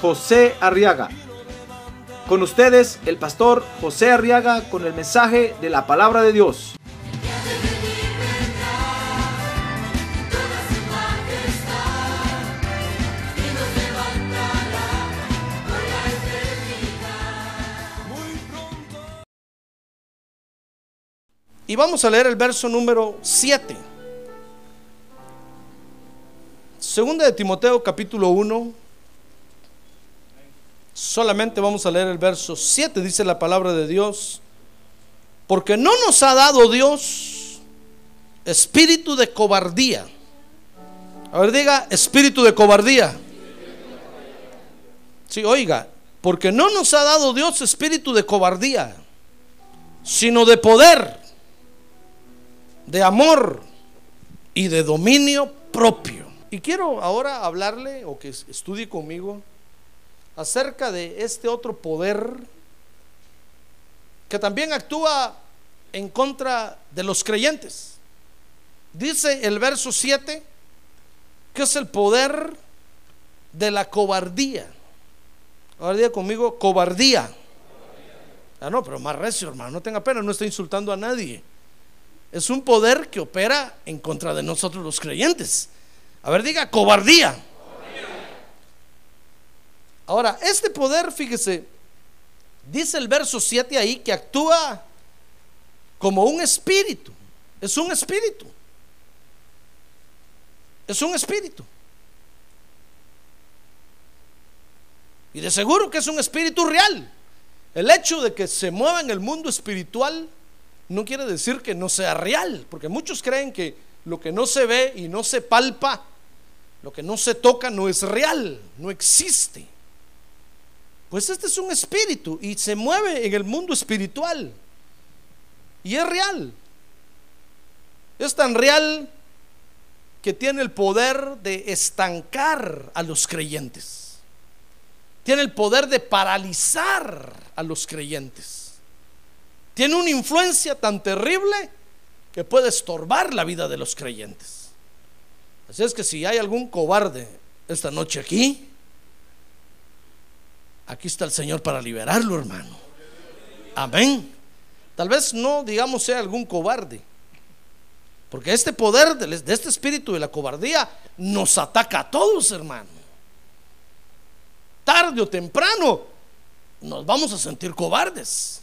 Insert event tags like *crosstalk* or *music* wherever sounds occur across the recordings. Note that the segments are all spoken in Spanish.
José Arriaga. Con ustedes, el pastor José Arriaga con el mensaje de la palabra de Dios. Y vamos a leer el verso número 7. Segunda de Timoteo capítulo 1. Solamente vamos a leer el verso 7, dice la palabra de Dios. Porque no nos ha dado Dios espíritu de cobardía. A ver, diga, espíritu de cobardía. Sí, oiga, porque no nos ha dado Dios espíritu de cobardía, sino de poder, de amor y de dominio propio. Y quiero ahora hablarle o que estudie conmigo acerca de este otro poder que también actúa en contra de los creyentes. Dice el verso 7 que es el poder de la cobardía. Ahora diga conmigo, cobardía. Ah, no, pero más recio, hermano, no tenga pena, no estoy insultando a nadie. Es un poder que opera en contra de nosotros los creyentes. A ver, diga, cobardía. Ahora, este poder, fíjese, dice el verso 7 ahí que actúa como un espíritu. Es un espíritu. Es un espíritu. Y de seguro que es un espíritu real. El hecho de que se mueva en el mundo espiritual no quiere decir que no sea real, porque muchos creen que lo que no se ve y no se palpa, lo que no se toca no es real, no existe. Pues este es un espíritu y se mueve en el mundo espiritual. Y es real. Es tan real que tiene el poder de estancar a los creyentes. Tiene el poder de paralizar a los creyentes. Tiene una influencia tan terrible que puede estorbar la vida de los creyentes. Así es que si hay algún cobarde esta noche aquí, aquí está el Señor para liberarlo, hermano. Amén. Tal vez no, digamos, sea algún cobarde. Porque este poder de este espíritu de la cobardía nos ataca a todos, hermano. Tarde o temprano nos vamos a sentir cobardes.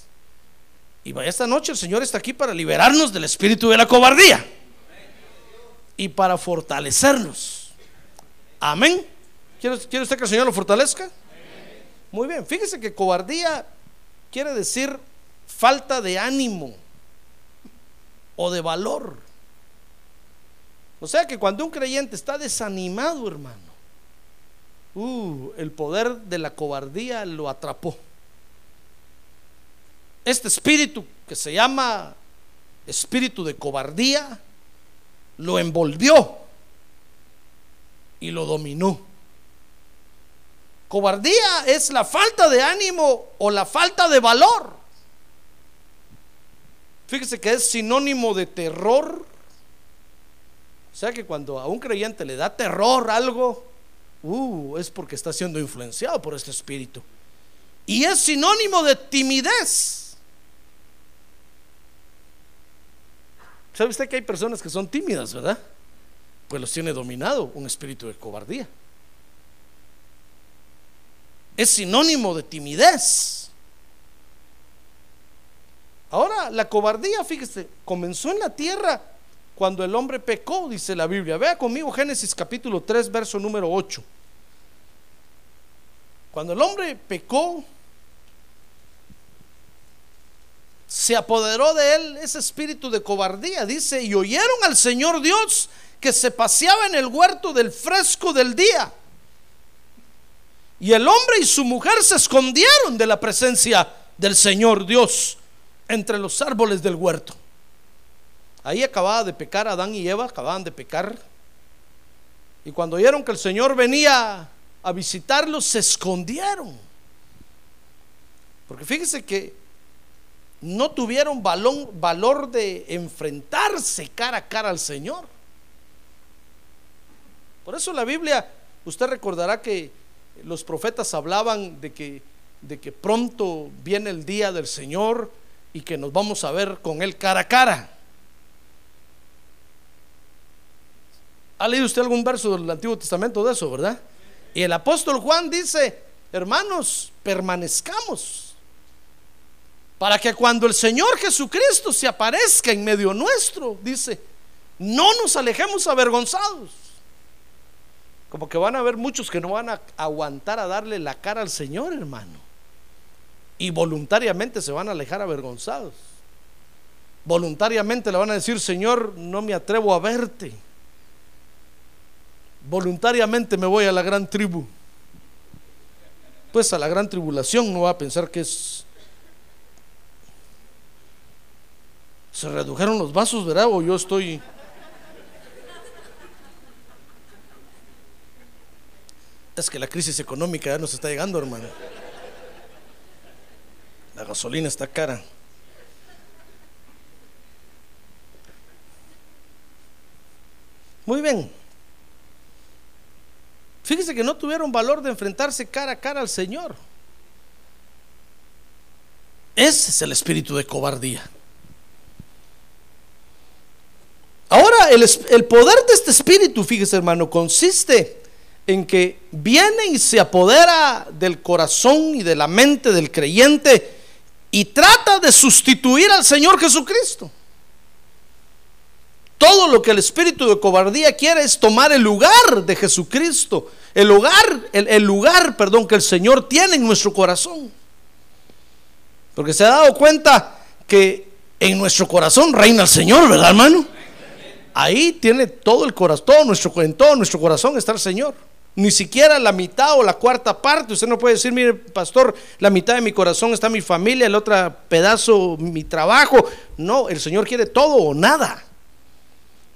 Y esta noche el Señor está aquí para liberarnos del espíritu de la cobardía y para fortalecernos. Amén. ¿Quiere, ¿Quiere, usted que el Señor lo fortalezca? Muy bien, fíjese que cobardía quiere decir falta de ánimo o de valor. O sea que cuando un creyente está desanimado, hermano, uh, el poder de la cobardía lo atrapó. Este espíritu que se llama espíritu de cobardía lo envolvió y lo dominó. Cobardía es la falta de ánimo o la falta de valor. Fíjese que es sinónimo de terror. O sea que cuando a un creyente le da terror algo, uh, es porque está siendo influenciado por este espíritu. Y es sinónimo de timidez. ¿Sabe usted que hay personas que son tímidas, verdad? Pues los tiene dominado un espíritu de cobardía. Es sinónimo de timidez. Ahora, la cobardía, fíjese, comenzó en la tierra cuando el hombre pecó, dice la Biblia. Vea conmigo Génesis capítulo 3, verso número 8. Cuando el hombre pecó, se apoderó de él ese espíritu de cobardía. Dice, y oyeron al Señor Dios que se paseaba en el huerto del fresco del día. Y el hombre y su mujer se escondieron de la presencia del Señor Dios entre los árboles del huerto. Ahí acababa de pecar Adán y Eva, acababan de pecar. Y cuando oyeron que el Señor venía a visitarlos, se escondieron. Porque fíjese que no tuvieron valor de enfrentarse cara a cara al Señor. Por eso la Biblia, usted recordará que los profetas hablaban de que, de que pronto viene el día del Señor y que nos vamos a ver con Él cara a cara. ¿Ha leído usted algún verso del Antiguo Testamento de eso, verdad? Y el apóstol Juan dice, hermanos, permanezcamos para que cuando el Señor Jesucristo se aparezca en medio nuestro, dice, no nos alejemos avergonzados. Como que van a haber muchos que no van a aguantar a darle la cara al Señor, hermano. Y voluntariamente se van a alejar avergonzados. Voluntariamente le van a decir, Señor, no me atrevo a verte. Voluntariamente me voy a la gran tribu. Pues a la gran tribulación no va a pensar que es... Se redujeron los vasos, ¿verdad? O yo estoy... Es que la crisis económica ya nos está llegando, hermano. La gasolina está cara. Muy bien. Fíjese que no tuvieron valor de enfrentarse cara a cara al Señor. Ese es el espíritu de cobardía. Ahora, el, el, poder de este espíritu, fíjese hermano, consiste en que viene y se apodera del corazón y de la mente del creyente y trata de sustituir al Señor Jesucristo. Todo lo que el espíritu de cobardía quiere es tomar el lugar de Jesucristo, el lugar, el, lugar, perdón, que el Señor tiene en nuestro corazón. Porque se ha dado cuenta que en nuestro corazón reina el Señor, ¿verdad, hermano? Ahí tiene todo el corazón, todo nuestro, en todo nuestro corazón está el Señor. Ni siquiera la mitad o la cuarta parte. Usted no puede decir, mire, pastor, la mitad de mi corazón está mi familia, el otro pedazo mi trabajo. No, el Señor quiere todo o nada.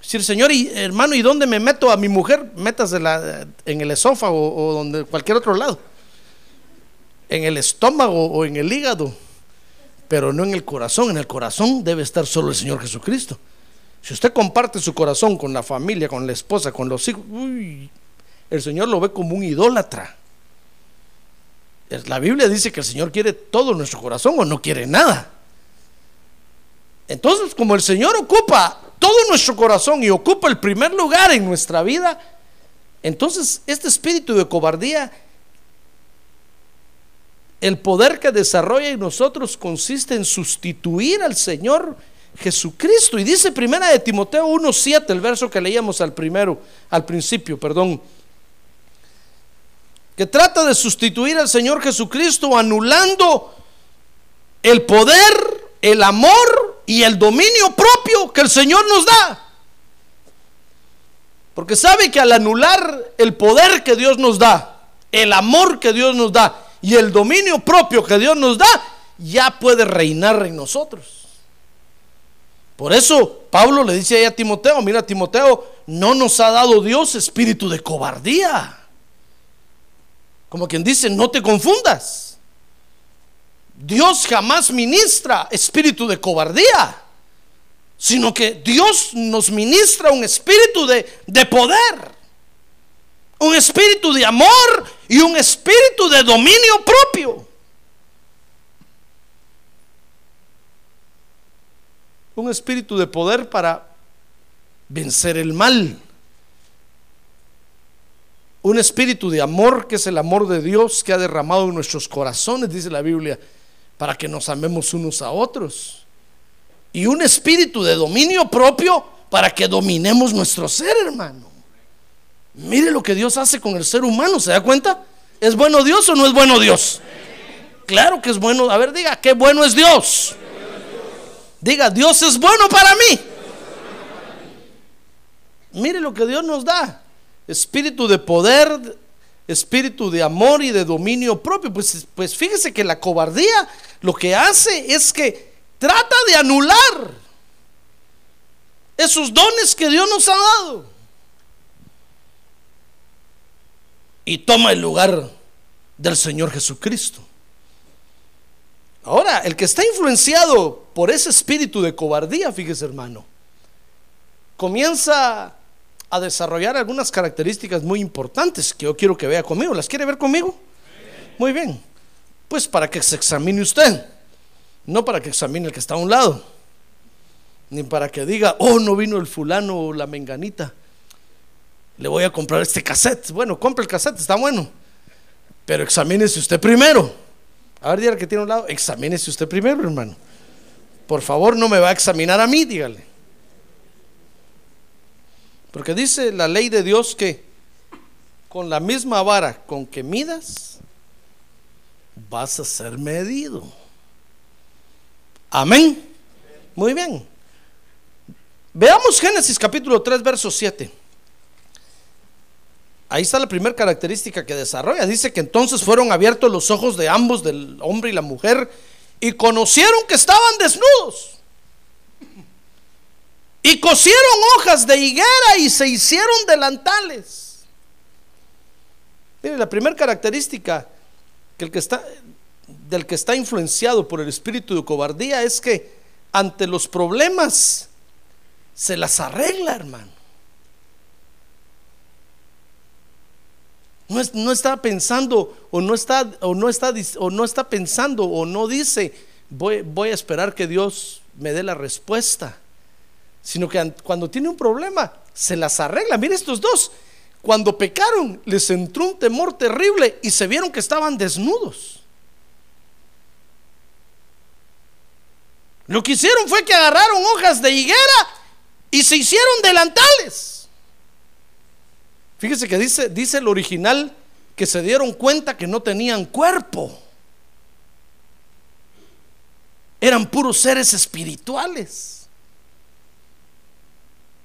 Decir, Señor, y, hermano, ¿y dónde me meto a mi mujer? Métasela en el esófago o donde cualquier otro lado. En el estómago o en el hígado. Pero no en el corazón. En el corazón debe estar solo el Señor Jesucristo. Si usted comparte su corazón con la familia, con la esposa, con los hijos, uy, el Señor lo ve como un idólatra. La Biblia dice que el Señor quiere todo nuestro corazón o no quiere nada. Entonces, como el Señor ocupa todo nuestro corazón y ocupa el primer lugar en nuestra vida, entonces este espíritu de cobardía, el poder que desarrolla en nosotros consiste en sustituir al Señor Jesucristo. Y dice primera de Timoteo 1:7, el verso que leíamos al primero, al principio, perdón que trata de sustituir al Señor Jesucristo anulando el poder, el amor y el dominio propio que el Señor nos da. Porque sabe que al anular el poder que Dios nos da, el amor que Dios nos da y el dominio propio que Dios nos da, ya puede reinar en nosotros. Por eso Pablo le dice ahí a Timoteo, mira Timoteo, no nos ha dado Dios espíritu de cobardía como quien dice, no te confundas. Dios jamás ministra espíritu de cobardía, sino que Dios nos ministra un espíritu de, de poder, un espíritu de amor y un espíritu de dominio propio. Un espíritu de poder para vencer el mal un espíritu de amor que es el amor de Dios que ha derramado en nuestros corazones, dice la Biblia, para que nos amemos unos a otros. Y un espíritu de dominio propio para que dominemos nuestro ser, hermano. Mire lo que Dios hace con el ser humano, ¿se da cuenta? ¿Es bueno Dios o no es bueno Dios? Claro que es bueno. A ver, diga, qué bueno es Dios. Diga, Dios es bueno para mí. Mire lo que Dios nos da espíritu de poder, espíritu de amor y de dominio propio. Pues, pues fíjese que la cobardía lo que hace es que trata de anular esos dones que Dios nos ha dado. Y toma el lugar del Señor Jesucristo. Ahora, el que está influenciado por ese espíritu de cobardía, fíjese hermano, comienza a desarrollar algunas características muy importantes que yo quiero que vea conmigo. ¿Las quiere ver conmigo? Muy bien. Pues para que se examine usted, no para que examine el que está a un lado, ni para que diga, oh, no vino el fulano o la menganita, le voy a comprar este cassette. Bueno, compre el cassette, está bueno, pero examínese usted primero. A ver, dígale que tiene un lado, examínese usted primero, hermano. Por favor, no me va a examinar a mí, dígale. Porque dice la ley de Dios que con la misma vara con que midas, vas a ser medido. Amén. Muy bien. Veamos Génesis capítulo 3, verso 7. Ahí está la primera característica que desarrolla. Dice que entonces fueron abiertos los ojos de ambos, del hombre y la mujer, y conocieron que estaban desnudos. Y cosieron hojas de higuera y se hicieron delantales. Mire, la primera característica que el que está, del que está influenciado por el espíritu de cobardía es que ante los problemas se las arregla, hermano. No, está pensando o no está, o no está, o no está pensando o no dice, voy, voy a esperar que Dios me dé la respuesta. Sino que cuando tiene un problema, se las arregla. Mire estos dos. Cuando pecaron, les entró un temor terrible y se vieron que estaban desnudos. Lo que hicieron fue que agarraron hojas de higuera y se hicieron delantales. Fíjese que dice, dice el original que se dieron cuenta que no tenían cuerpo. Eran puros seres espirituales.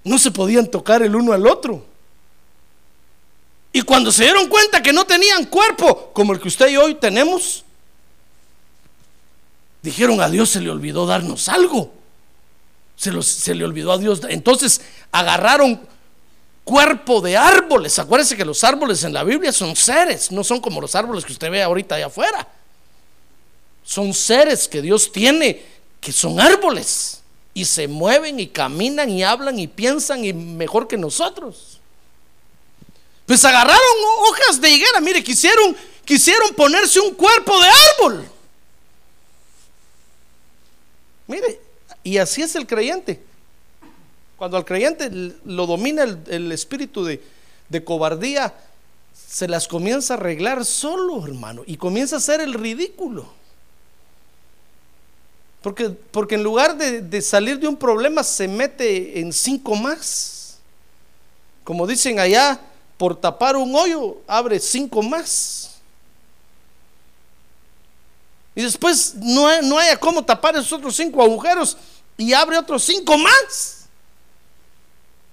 No se podían tocar el uno al otro. Y cuando se dieron cuenta que no tenían cuerpo como el que usted y hoy tenemos, dijeron a Dios se le olvidó darnos algo. Se, le olvidó a Dios. Entonces agarraron cuerpo de árboles. Acuérdense que los árboles en la Biblia son seres, no son como los árboles que usted ve ahorita allá afuera. Son seres que Dios tiene, que son árboles. Y se mueven y caminan y hablan y piensan y mejor que nosotros. Pues agarraron hojas de higuera, mire, quisieron, quisieron ponerse un cuerpo de árbol. Mire, y así es el creyente. Cuando al creyente lo domina el, espíritu de, de cobardía, se las comienza a arreglar solo, hermano, y comienza a hacer el ridículo. Porque, porque en lugar de, salir de un problema se mete en cinco más. Como dicen allá, por tapar un hoyo abre cinco más. Y después no, no haya cómo tapar esos otros cinco agujeros y abre otros cinco más.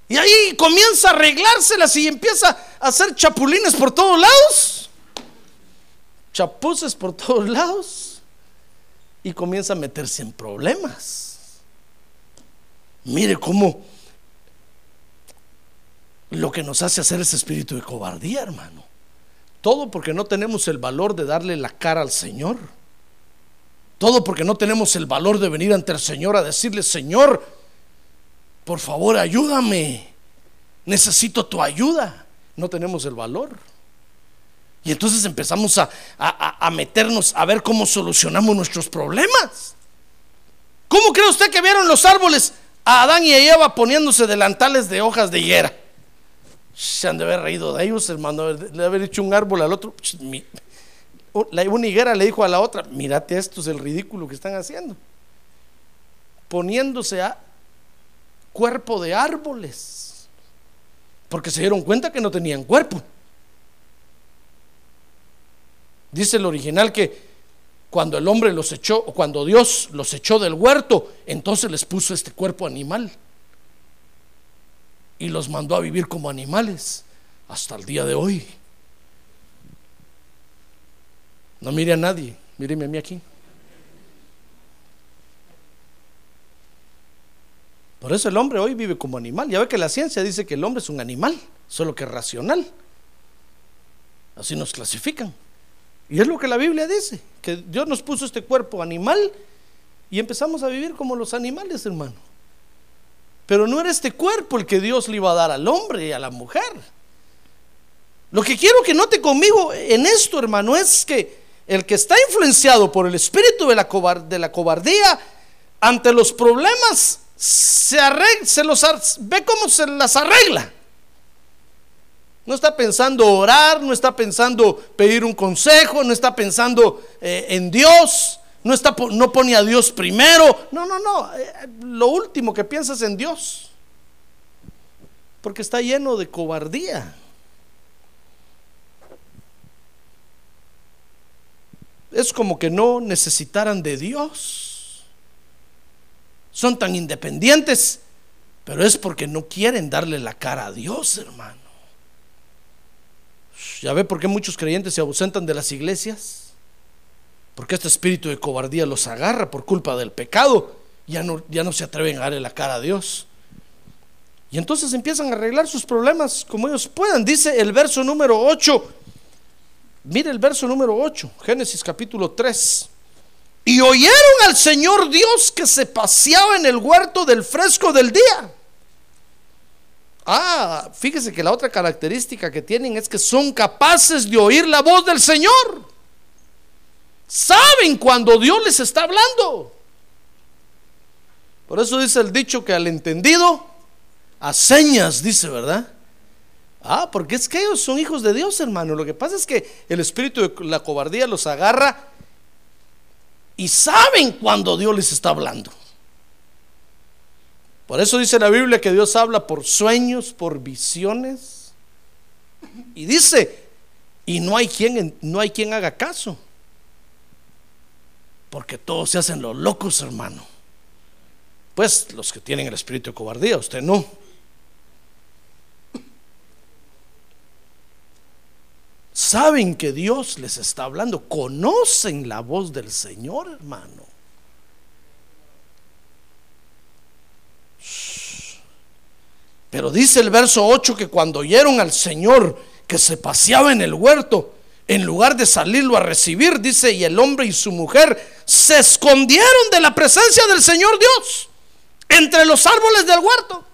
Y ahí comienza a arreglárselas y empieza a hacer chapulines por todos lados. Chapuces por todos lados. Y comienza a meterse en problemas. Mire cómo lo que nos hace hacer ese espíritu de cobardía, hermano. Todo porque no tenemos el valor de darle la cara al Señor. Todo porque no tenemos el valor de venir ante el Señor a decirle, Señor, por favor ayúdame, necesito tu ayuda. No tenemos el valor. Y entonces empezamos a, a, meternos a ver cómo solucionamos nuestros problemas. ¿Cómo cree usted que vieron los árboles a Adán y a Eva poniéndose delantales de hojas de higuera? Se han de haber reído de ellos, hermano, de haber dicho un árbol al otro. Una higuera le dijo a la otra, mírate esto es el ridículo que están haciendo. Poniéndose a cuerpo de árboles, porque se dieron cuenta que no tenían cuerpo. Dice el original que cuando el hombre los echó, o cuando Dios los echó del huerto, entonces les puso este cuerpo animal y los mandó a vivir como animales hasta el día de hoy. No mire a nadie, míreme a mí aquí. Por eso el hombre hoy vive como animal. Ya ve que la ciencia dice que el hombre es un animal, solo que racional. Así nos clasifican. Y es lo que la Biblia dice, que Dios nos puso este cuerpo animal y empezamos a vivir como los animales, hermano. Pero no era este cuerpo el que Dios le iba a dar al hombre y a la mujer. Lo que quiero que note conmigo en esto, hermano, es que el que está influenciado por el espíritu de la, cobardía ante los problemas se, se los ve cómo se las arregla. No está pensando orar, no está pensando pedir un consejo, no está pensando eh, en Dios, no, está, no pone a Dios primero. No, no, no. Eh, lo último que piensa es en Dios. Porque está lleno de cobardía. Es como que no necesitaran de Dios. Son tan independientes, pero es porque no quieren darle la cara a Dios, hermano. ¿Ya ve por qué muchos creyentes se ausentan de las iglesias? Porque este espíritu de cobardía los agarra por culpa del pecado. Ya no, ya no se atreven a darle la cara a Dios. Y entonces empiezan a arreglar sus problemas como ellos puedan. Dice el verso número 8. Mire el verso número 8, Génesis capítulo 3. Y oyeron al Señor Dios que se paseaba en el huerto del fresco del día Ah, fíjese que la otra característica que tienen es que son capaces de oír la voz del Señor. Saben cuando Dios les está hablando. Por eso dice el dicho que al entendido, a señas, dice, ¿verdad? Ah, porque es que ellos son hijos de Dios, hermano. Lo que pasa es que el espíritu de la cobardía los agarra y saben cuando Dios les está hablando. Por eso dice la Biblia que Dios habla por sueños, por visiones. Y dice, y no hay quien, no hay quien haga caso. Porque todos se hacen los locos, hermano. Pues los que tienen el espíritu de cobardía, usted no. Saben que Dios les está hablando, conocen la voz del Señor, hermano. Pero dice el verso 8 que cuando oyeron al Señor que se paseaba en el huerto, en lugar de salirlo a recibir, dice, y el hombre y su mujer se escondieron de la presencia del Señor Dios entre los árboles del huerto.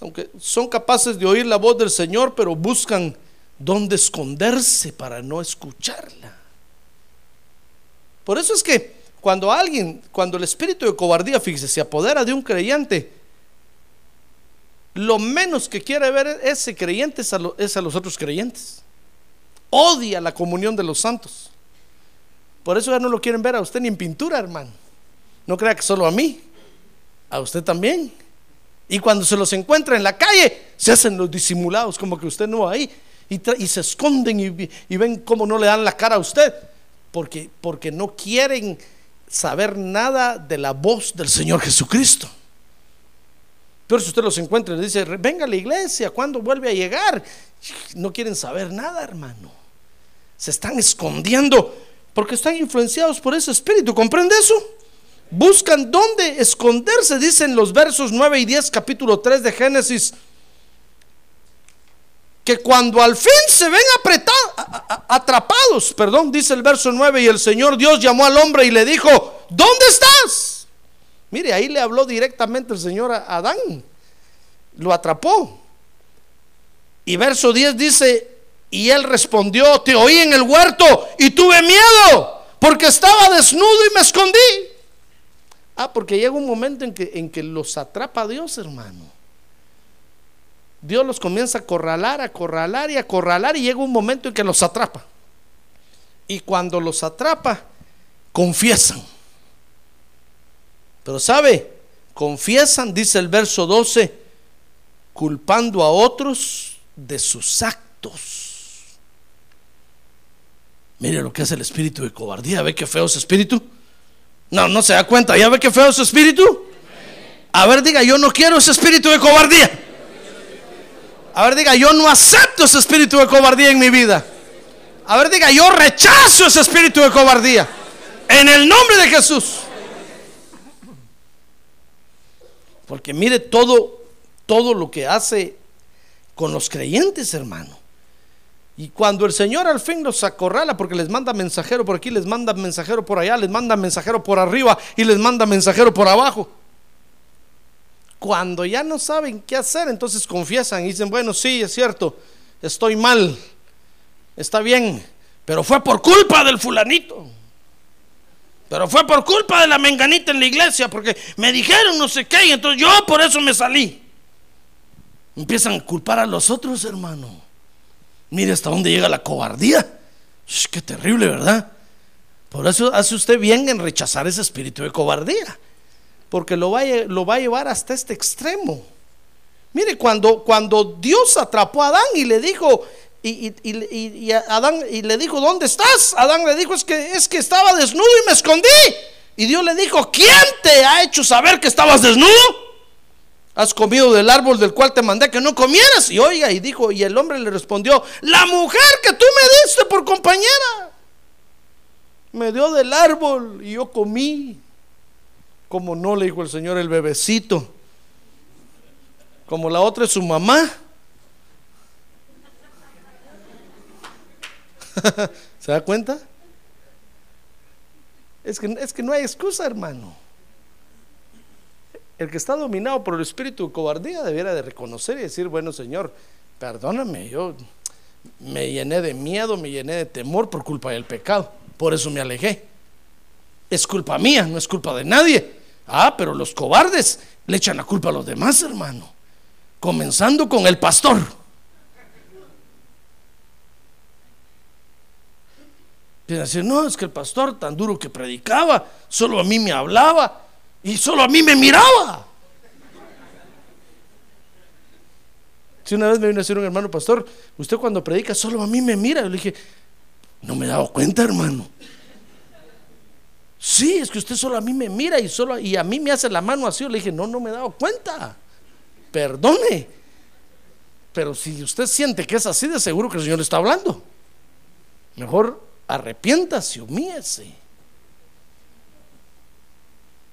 Aunque son capaces de oír la voz del Señor, pero buscan dónde esconderse para no escucharla. Por eso es que cuando alguien, cuando el espíritu de cobardía, fíjese, se apodera de un creyente, lo menos que quiere ver ese creyente es a, los otros creyentes. Odia la comunión de los santos. Por eso ya no lo quieren ver a usted ni en pintura, hermano. No crea que solo a mí, a usted también. Y cuando se los encuentra en la calle, se hacen los disimulados, como que usted no va ahí. Y, se esconden y, y, ven cómo no le dan la cara a usted. Porque, porque no quieren saber nada de la voz del Señor Jesucristo. Pero si usted los encuentra y le dice, venga a la iglesia, ¿cuándo vuelve a llegar? No quieren saber nada, hermano. Se están escondiendo porque están influenciados por ese espíritu. ¿Comprende eso? Buscan dónde esconderse, dicen los versos 9 y 10, capítulo 3 de Génesis. Que cuando al fin se ven apretados, atrapados, perdón, dice el verso 9, y el Señor Dios llamó al hombre y le dijo, ¿dónde estás? Mire, ahí le habló directamente el Señor a Adán. Lo atrapó. Y verso 10 dice, y él respondió, te oí en el huerto y tuve miedo porque estaba desnudo y me escondí. Ah, porque llega un momento en que, en que los atrapa Dios, hermano. Dios los comienza a corralar, a corralar y a corralar y llega un momento en que los atrapa. Y cuando los atrapa, confiesan. Pero sabe, confiesan, dice el verso 12, culpando a otros de sus actos. Mire lo que hace el espíritu de cobardía. ¿Ve qué feo es espíritu? No, no se da cuenta. ¿Ya ve qué feo es espíritu? A ver, diga, yo no quiero ese espíritu de cobardía. A ver, diga, yo no acepto ese espíritu de cobardía en mi vida. A ver, diga, yo rechazo ese espíritu de cobardía. En el nombre de Jesús. Porque mire todo, todo lo que hace con los creyentes, hermano. Y cuando el Señor al fin los acorrala, porque les manda mensajero por aquí, les manda mensajero por allá, les manda mensajero por arriba y les manda mensajero por abajo. Cuando ya no saben qué hacer, entonces confiesan y dicen, bueno, sí, es cierto, estoy mal, está bien, pero fue por culpa del fulanito. Pero fue por culpa de la menganita en la iglesia, porque me dijeron no sé qué, y entonces yo por eso me salí. Empiezan a culpar a los otros, hermano. Mire hasta dónde llega la cobardía. qué terrible, ¿verdad? Por eso hace usted bien en rechazar ese espíritu de cobardía. Porque lo va a, llevar hasta este extremo. Mire, cuando, cuando Dios atrapó a Adán y le dijo, y, y, Adán y le dijo, ¿dónde estás? Adán le dijo, es que, es que estaba desnudo y me escondí. Y Dios le dijo, ¿quién te ha hecho saber que estabas desnudo? has comido del árbol del cual te mandé que no comieras. Y oiga, y dijo, y el hombre le respondió, la mujer que tú me diste por compañera, me dio del árbol y yo comí. Como no, le dijo el Señor, el bebecito. Como la otra es su mamá. *laughs* ¿Se da cuenta? Es que, es que no hay excusa, hermano. El que está dominado por el espíritu de cobardía debiera de reconocer y decir, bueno Señor, perdóname, yo me llené de miedo, me llené de temor por culpa del pecado, por eso me alejé. Es culpa mía, no es culpa de nadie. Ah, pero los cobardes le echan la culpa a los demás, hermano. Comenzando con el pastor. Piensa decir, no, es que el pastor tan duro que predicaba, solo a mí me hablaba. Y solo a mí me miraba. Si una vez me vino a decir un hermano pastor, usted cuando predica solo a mí me mira. Yo le dije, no me he dado cuenta, hermano. Sí, es que usted solo a mí me mira y solo y a mí me hace la mano así. Yo le dije, no, no me he dado cuenta. Perdone. Pero si usted siente que es así, de seguro que el Señor le está hablando. Mejor arrepiéntase, humíese.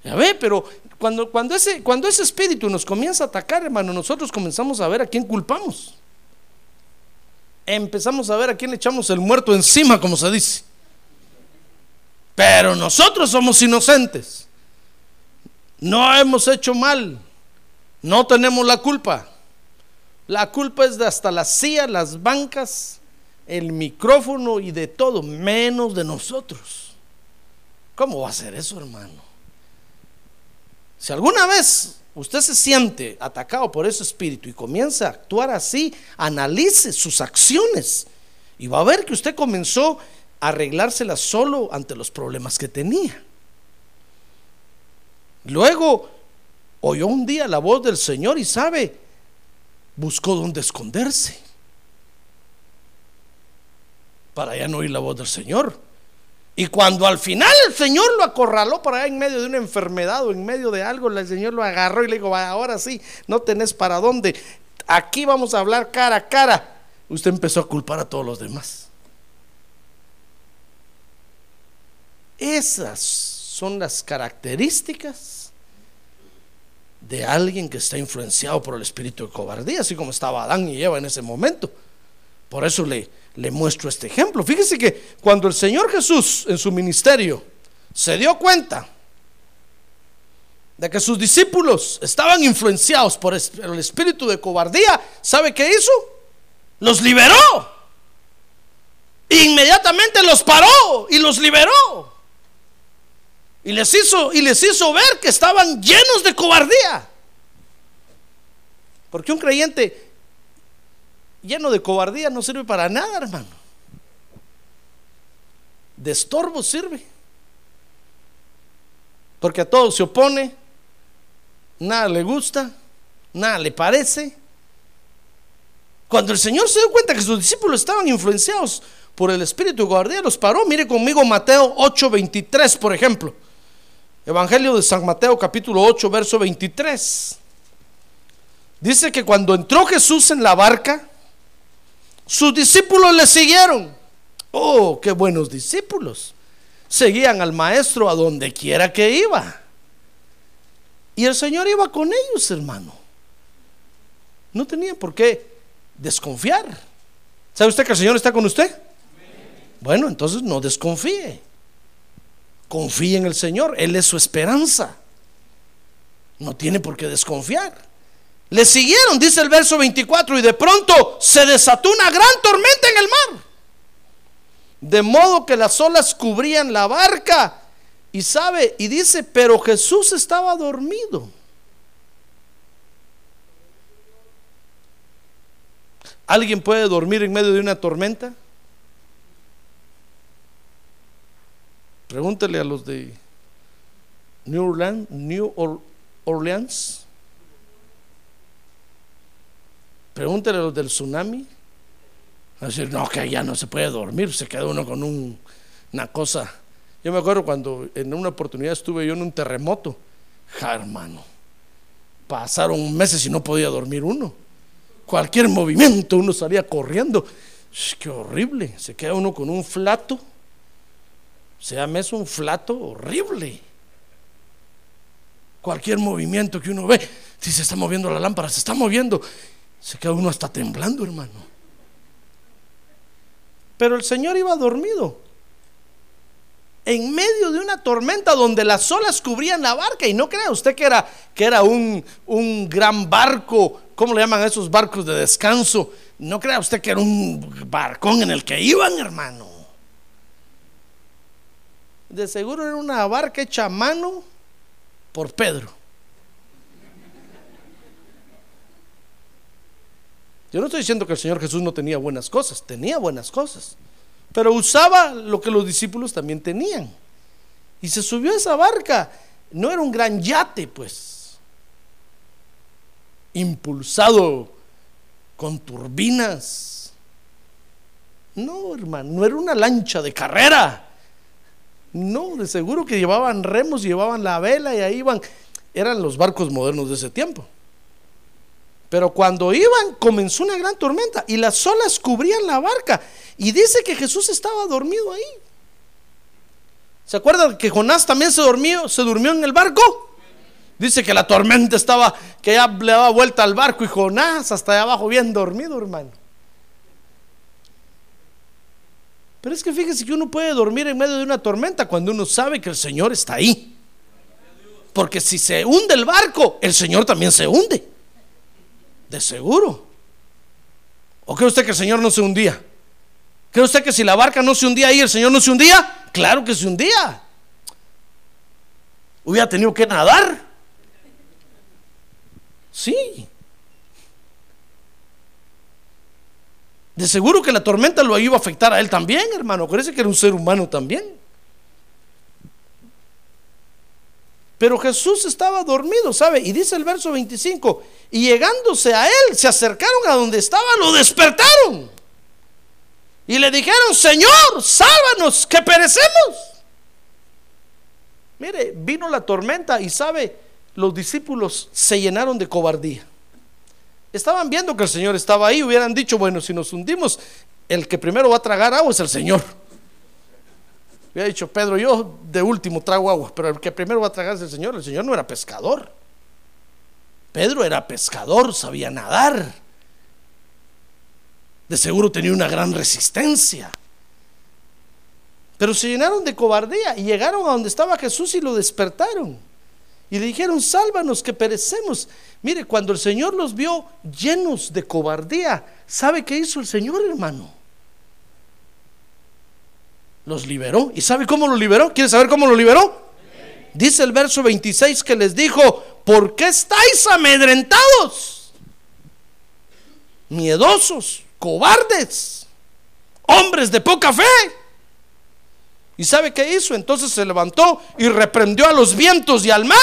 Ya ve, pero cuando, cuando, ese, cuando ese espíritu nos comienza a atacar, hermano, nosotros comenzamos a ver a quién culpamos. Empezamos a ver a quién echamos el muerto encima, como se dice. Pero nosotros somos inocentes. No hemos hecho mal. No tenemos la culpa. La culpa es de hasta la CIA, las bancas, el micrófono y de todo, menos de nosotros. ¿Cómo va a ser eso, hermano? Si alguna vez usted se siente atacado por ese espíritu y comienza a actuar así, analice sus acciones y va a ver que usted comenzó a arreglárselas solo ante los problemas que tenía. Luego oyó un día la voz del Señor y sabe, buscó dónde esconderse para ya no oír la voz del Señor. Y cuando al final el Señor lo acorraló para allá en medio de una enfermedad o en medio de algo, el Señor lo agarró y le dijo, ahora sí, no tenés para dónde. Aquí vamos a hablar cara a cara. Usted empezó a culpar a todos los demás. Esas son las características de alguien que está influenciado por el espíritu de cobardía, así como estaba Adán y Eva en ese momento. Por eso le, le muestro este ejemplo. Fíjese que cuando el Señor Jesús en su ministerio se dio cuenta de que sus discípulos estaban influenciados por el espíritu de cobardía, ¿sabe qué hizo? Los liberó. Inmediatamente los paró y los liberó. Y les hizo y les hizo ver que estaban llenos de cobardía. Porque un creyente lleno de cobardía no sirve para nada, hermano. De estorbo sirve. Porque a todo se opone, nada le gusta, nada le parece. Cuando el Señor se dio cuenta que sus discípulos estaban influenciados por el espíritu de cobardía, los paró. Mire conmigo Mateo 8:23, por ejemplo. Evangelio de San Mateo capítulo 8, verso 23. Dice que cuando entró Jesús en la barca, sus discípulos le siguieron. Oh, qué buenos discípulos. Seguían al maestro a donde quiera que iba. Y el Señor iba con ellos, hermano. No tenía por qué desconfiar. ¿Sabe usted que el Señor está con usted? Bueno, entonces no desconfíe. Confíe en el Señor. Él es su esperanza. No tiene por qué desconfiar. Le siguieron, dice el verso 24, y de pronto se desató una gran tormenta en el mar. De modo que las olas cubrían la barca. Y sabe, y dice, pero Jesús estaba dormido. ¿Alguien puede dormir en medio de una tormenta? Pregúntele a los de New Orleans, New Orleans. Pregúntele a los del tsunami. Decir, no, que allá no se puede dormir, se queda uno con una cosa. Yo me acuerdo cuando en una oportunidad estuve yo en un terremoto. Ja, hermano. Pasaron meses y no podía dormir uno. Cualquier movimiento uno salía corriendo. Qué horrible. Se queda uno con un flato. Se llama eso un flato horrible. Cualquier movimiento que uno ve, si se está moviendo la lámpara, se está moviendo, se queda uno hasta temblando, hermano. Pero el Señor iba dormido. En medio de una tormenta donde las olas cubrían la barca. Y no crea usted que era, que era un, un gran barco. ¿Cómo le llaman a esos barcos de descanso? No crea usted que era un barcón en el que iban, hermano. De seguro era una barca hecha a mano por Pedro. Yo no estoy diciendo que el Señor Jesús no tenía buenas cosas, tenía buenas cosas, pero usaba lo que los discípulos también tenían. Y se subió a esa barca. No era un gran yate, pues, impulsado con turbinas. No, hermano, no era una lancha de carrera. No, de seguro que llevaban remos, llevaban la vela y ahí iban. Eran los barcos modernos de ese tiempo. Pero cuando iban comenzó una gran tormenta y las olas cubrían la barca. Y dice que Jesús estaba dormido ahí. ¿Se acuerdan que Jonás también se durmió, se durmió en el barco? Dice que la tormenta estaba, que ya le daba vuelta al barco y Jonás hasta allá abajo bien dormido, hermano. Pero es que fíjese que uno puede dormir en medio de una tormenta cuando uno sabe que el Señor está ahí. Porque si se hunde el barco, el Señor también se hunde. De seguro. ¿O cree usted que el Señor no se hundía? ¿Cree usted que si la barca no se hundía ahí, el Señor no se hundía? Claro que se hundía. Hubiera tenido que nadar. Sí. De seguro que la tormenta lo iba a afectar a él también, hermano. Parece que era un ser humano también. Pero Jesús estaba dormido, ¿sabe? Y dice el verso 25, y llegándose a él, se acercaron a donde estaba, lo despertaron. Y le dijeron, Señor, sálvanos, que perecemos. Mire, vino la tormenta y sabe, los discípulos se llenaron de cobardía. Estaban viendo que el Señor estaba ahí, hubieran dicho, bueno, si nos hundimos, el que primero va a tragar agua es el Señor. Hubiera dicho Pedro, yo de último trago agua, pero el que primero va a tragar es el Señor. El Señor no era pescador. Pedro era pescador, sabía nadar. De seguro tenía una gran resistencia. Pero se llenaron de cobardía y llegaron a donde estaba Jesús y lo despertaron. Y le dijeron, sálvanos que perecemos. Mire, cuando el Señor los vio llenos de cobardía, ¿sabe qué hizo el Señor, hermano? Los liberó. ¿Y sabe cómo lo liberó? ¿Quiere saber cómo lo liberó? Dice el verso 26 que les dijo, ¿por qué estáis amedrentados? Miedosos, cobardes, hombres de poca fe. ¿Y sabe qué hizo? Entonces se levantó y reprendió a los vientos y al mar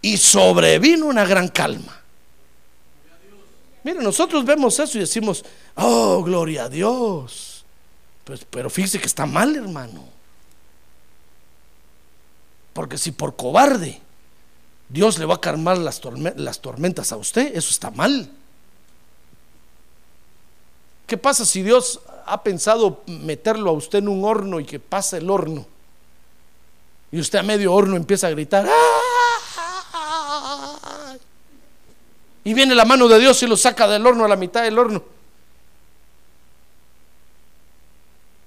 y sobrevino una gran calma. Mire, nosotros vemos eso y decimos, oh, gloria a Dios. Pues, pero fíjese que está mal, hermano. Porque si por cobarde Dios le va a calmar las, tormentas a usted, eso está mal. ¿Qué pasa si Dios ha pensado meterlo a usted en un horno y que pase el horno? Y usted a medio horno empieza a gritar. "¡Ah!". Y viene la mano de Dios y lo saca del horno a la mitad del horno.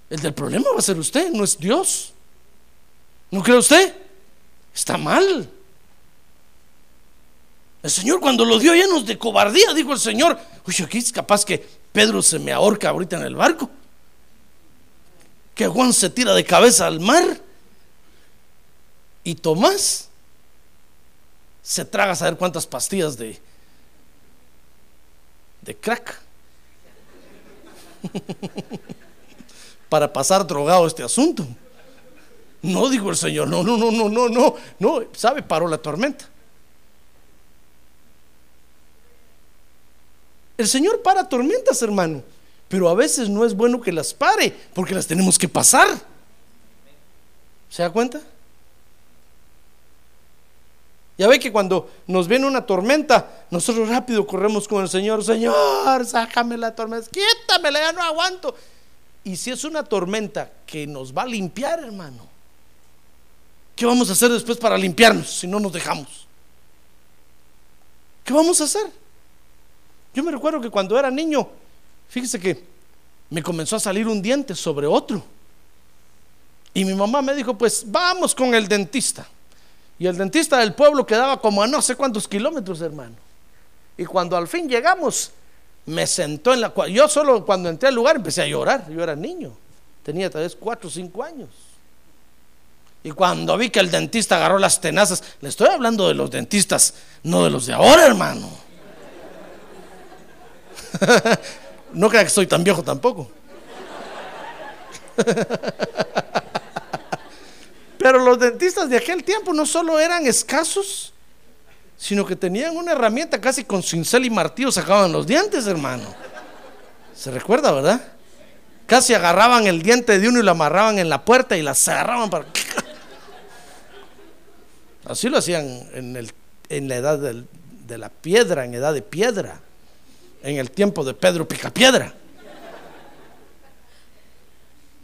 El del problema va a ser usted, no es Dios. ¿No cree usted? Está mal. El Señor cuando lo dio llenos de cobardía, dijo el Señor, uy, aquí es capaz que Pedro se me ahorca ahorita en el barco. Que Juan se tira de cabeza al mar. Y Tomás se traga a saber cuántas pastillas de, de crack. *laughs* Para pasar drogado este asunto. No, dijo el Señor, no, no, no, no, no, no, no, ¿sabe? Paró la tormenta. El Señor para tormentas, hermano, pero a veces no es bueno que las pare, porque las tenemos que pasar. ¿Se da cuenta? Ya ve que cuando nos viene una tormenta, nosotros rápido corremos con el Señor, Señor, sácame la tormenta, quítamela, ya no aguanto. Y si es una tormenta que nos va a limpiar, hermano, ¿qué vamos a hacer después para limpiarnos si no nos dejamos? ¿Qué vamos a hacer? Yo me recuerdo que cuando era niño, fíjese que me comenzó a salir un diente sobre otro. Y mi mamá me dijo, pues vamos con el dentista. Y el dentista del pueblo quedaba como a no sé cuántos kilómetros, hermano. Y cuando al fin llegamos, me sentó en la... Yo solo cuando entré al lugar empecé a llorar. Yo era niño. Tenía tal vez cuatro o cinco años. Y cuando vi que el dentista agarró las tenazas, le estoy hablando de los dentistas, no de los de ahora, hermano. *laughs* no crea que soy tan viejo tampoco. *laughs* Pero los dentistas de aquel tiempo no solo eran escasos, sino que tenían una herramienta casi con cincel y martillo sacaban los dientes, hermano. ¿Se recuerda, verdad? Casi agarraban el diente de uno y lo amarraban en la puerta y la cerraban para... *laughs* Así lo hacían en, el, en la edad de la piedra, en edad de piedra, en el tiempo de Pedro Picapiedra.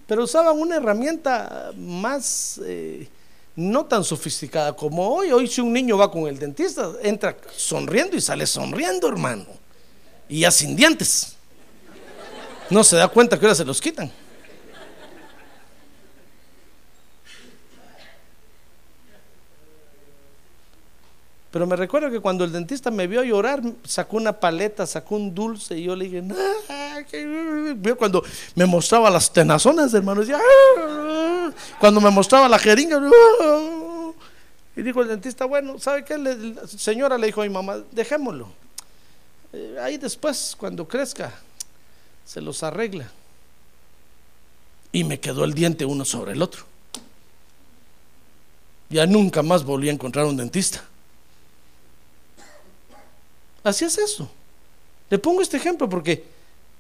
Pero usaban una herramienta más eh, no tan sofisticada como hoy. Hoy si un niño va con el dentista, entra sonriendo y sale sonriendo, hermano. Y ya sin dientes. No se da cuenta que ahora se los quitan. Pero me recuerdo que cuando el dentista me vio llorar, sacó una paleta, sacó un dulce y yo le dije, cuando me mostraba las tenazonas, hermano, decía, "Ah". cuando me mostraba la jeringa, "Ah". y dijo el dentista, bueno, ¿sabe qué? La señora le dijo a mi mamá, dejémoslo. Eh, ahí después, cuando crezca, se los arregla. Y me quedó el diente uno sobre el otro. Ya nunca más volví a encontrar un dentista. Así es esto. Le pongo este ejemplo porque